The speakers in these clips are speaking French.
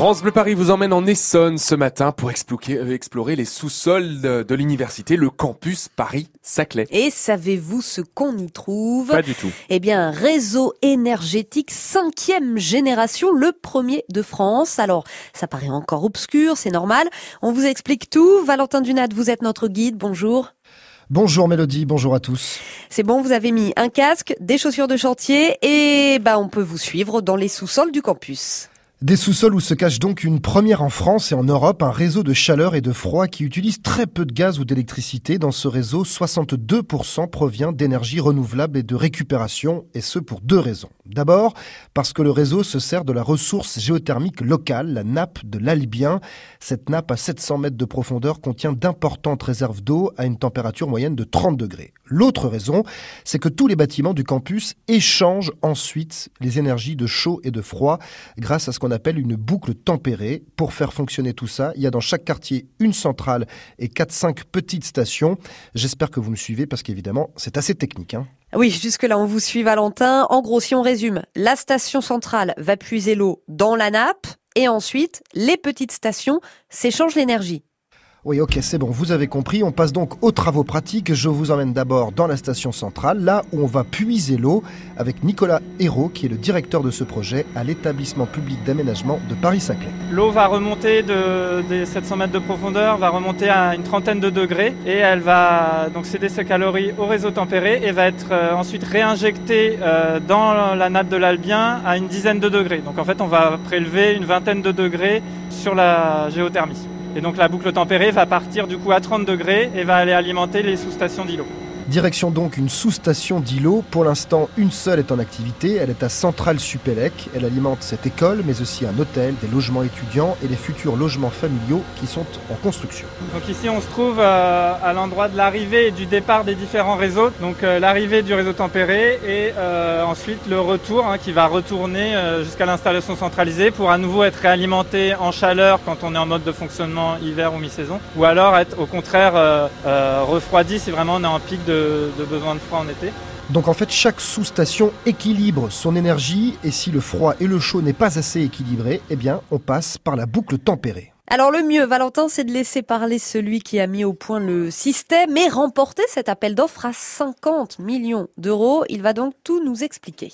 France Bleu Paris vous emmène en Essonne ce matin pour explorer, explorer les sous-sols de, de l'université, le campus Paris-Saclay. Et savez-vous ce qu'on y trouve? Pas du tout. Eh bien, réseau énergétique cinquième génération, le premier de France. Alors, ça paraît encore obscur, c'est normal. On vous explique tout. Valentin Dunat, vous êtes notre guide. Bonjour. Bonjour Mélodie, bonjour à tous. C'est bon, vous avez mis un casque, des chaussures de chantier et bah on peut vous suivre dans les sous-sols du campus. Des sous-sols où se cache donc une première en France et en Europe, un réseau de chaleur et de froid qui utilise très peu de gaz ou d'électricité. Dans ce réseau, 62% provient d'énergie renouvelable et de récupération, et ce pour deux raisons. D'abord, parce que le réseau se sert de la ressource géothermique locale, la nappe de l'Albien. Cette nappe à 700 mètres de profondeur contient d'importantes réserves d'eau à une température moyenne de 30 degrés. L'autre raison, c'est que tous les bâtiments du campus échangent ensuite les énergies de chaud et de froid grâce à ce qu'on appelle une boucle tempérée. Pour faire fonctionner tout ça, il y a dans chaque quartier une centrale et 4-5 petites stations. J'espère que vous me suivez parce qu'évidemment, c'est assez technique. Hein. Oui, jusque-là, on vous suit, Valentin. En gros, si on résume, la station centrale va puiser l'eau dans la nappe et ensuite, les petites stations s'échangent l'énergie. Oui, ok, c'est bon, vous avez compris. On passe donc aux travaux pratiques. Je vous emmène d'abord dans la station centrale, là où on va puiser l'eau, avec Nicolas Hérault, qui est le directeur de ce projet à l'établissement public d'aménagement de Paris-Saclay. L'eau va remonter de, des 700 mètres de profondeur, va remonter à une trentaine de degrés, et elle va donc céder ses calories au réseau tempéré et va être euh, ensuite réinjectée euh, dans la nappe de l'Albien à une dizaine de degrés. Donc en fait, on va prélever une vingtaine de degrés sur la géothermie. Et donc la boucle tempérée va partir du coup à 30 degrés et va aller alimenter les sous-stations d'îlots. Direction donc une sous-station d'îlot. Pour l'instant, une seule est en activité. Elle est à Centrale-Supélec. Elle alimente cette école, mais aussi un hôtel, des logements étudiants et les futurs logements familiaux qui sont en construction. Donc ici, on se trouve euh, à l'endroit de l'arrivée et du départ des différents réseaux. Donc euh, l'arrivée du réseau tempéré et euh, ensuite le retour hein, qui va retourner jusqu'à l'installation centralisée pour à nouveau être réalimenté en chaleur quand on est en mode de fonctionnement hiver ou mi-saison, ou alors être au contraire refroidi si vraiment on est en pic de de, besoin de froid en été. Donc en fait, chaque sous-station équilibre son énergie et si le froid et le chaud n'est pas assez équilibré, eh bien, on passe par la boucle tempérée. Alors le mieux, Valentin, c'est de laisser parler celui qui a mis au point le système et remporter cet appel d'offres à 50 millions d'euros. Il va donc tout nous expliquer.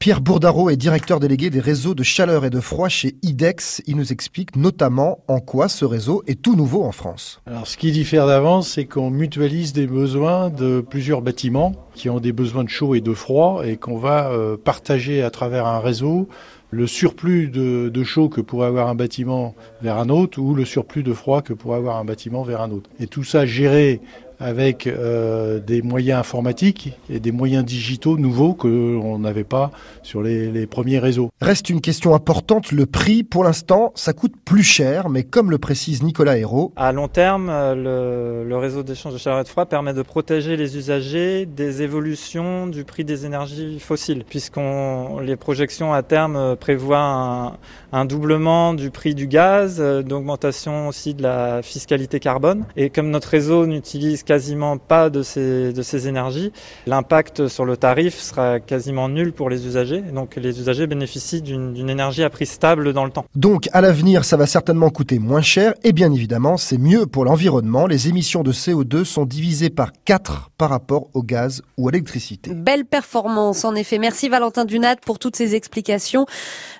Pierre Bourdaro est directeur délégué des réseaux de chaleur et de froid chez IDEX. Il nous explique notamment en quoi ce réseau est tout nouveau en France. Alors, ce qui diffère d'avance, c'est qu'on mutualise des besoins de plusieurs bâtiments qui ont des besoins de chaud et de froid et qu'on va euh, partager à travers un réseau le surplus de, de, chaud que pourrait avoir un bâtiment vers un autre ou le surplus de froid que pourrait avoir un bâtiment vers un autre. Et tout ça géré avec euh, des moyens informatiques et des moyens digitaux nouveaux que l'on n'avait pas sur les, les, premiers réseaux. Reste une question importante, le prix. Pour l'instant, ça coûte plus cher, mais comme le précise Nicolas Hérault... À long terme, le, le réseau d'échange de chaleur et de froid permet de protéger les usagers des évolutions du prix des énergies fossiles, puisqu'on les projections à terme prévoient un, un doublement du prix du gaz, d'augmentation aussi de la fiscalité carbone. Et comme notre réseau n'utilise quasiment pas de ces, de ces énergies, l'impact sur le tarif sera quasiment nul pour les usagers. Donc les usagers bénéficient d'une énergie à prix stable dans le temps. Donc à l'avenir, ça va certainement coûter moins cher et bien évidemment, c'est mieux pour l'environnement. Les émissions de CO2 sont divisées par 4 par rapport au gaz ou à l'électricité. Belle performance en effet. Merci Valentin Dunat pour toutes ces explications.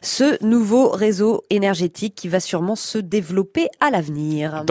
Ce nouveau réseau énergétique qui va sûrement se développer à l'avenir.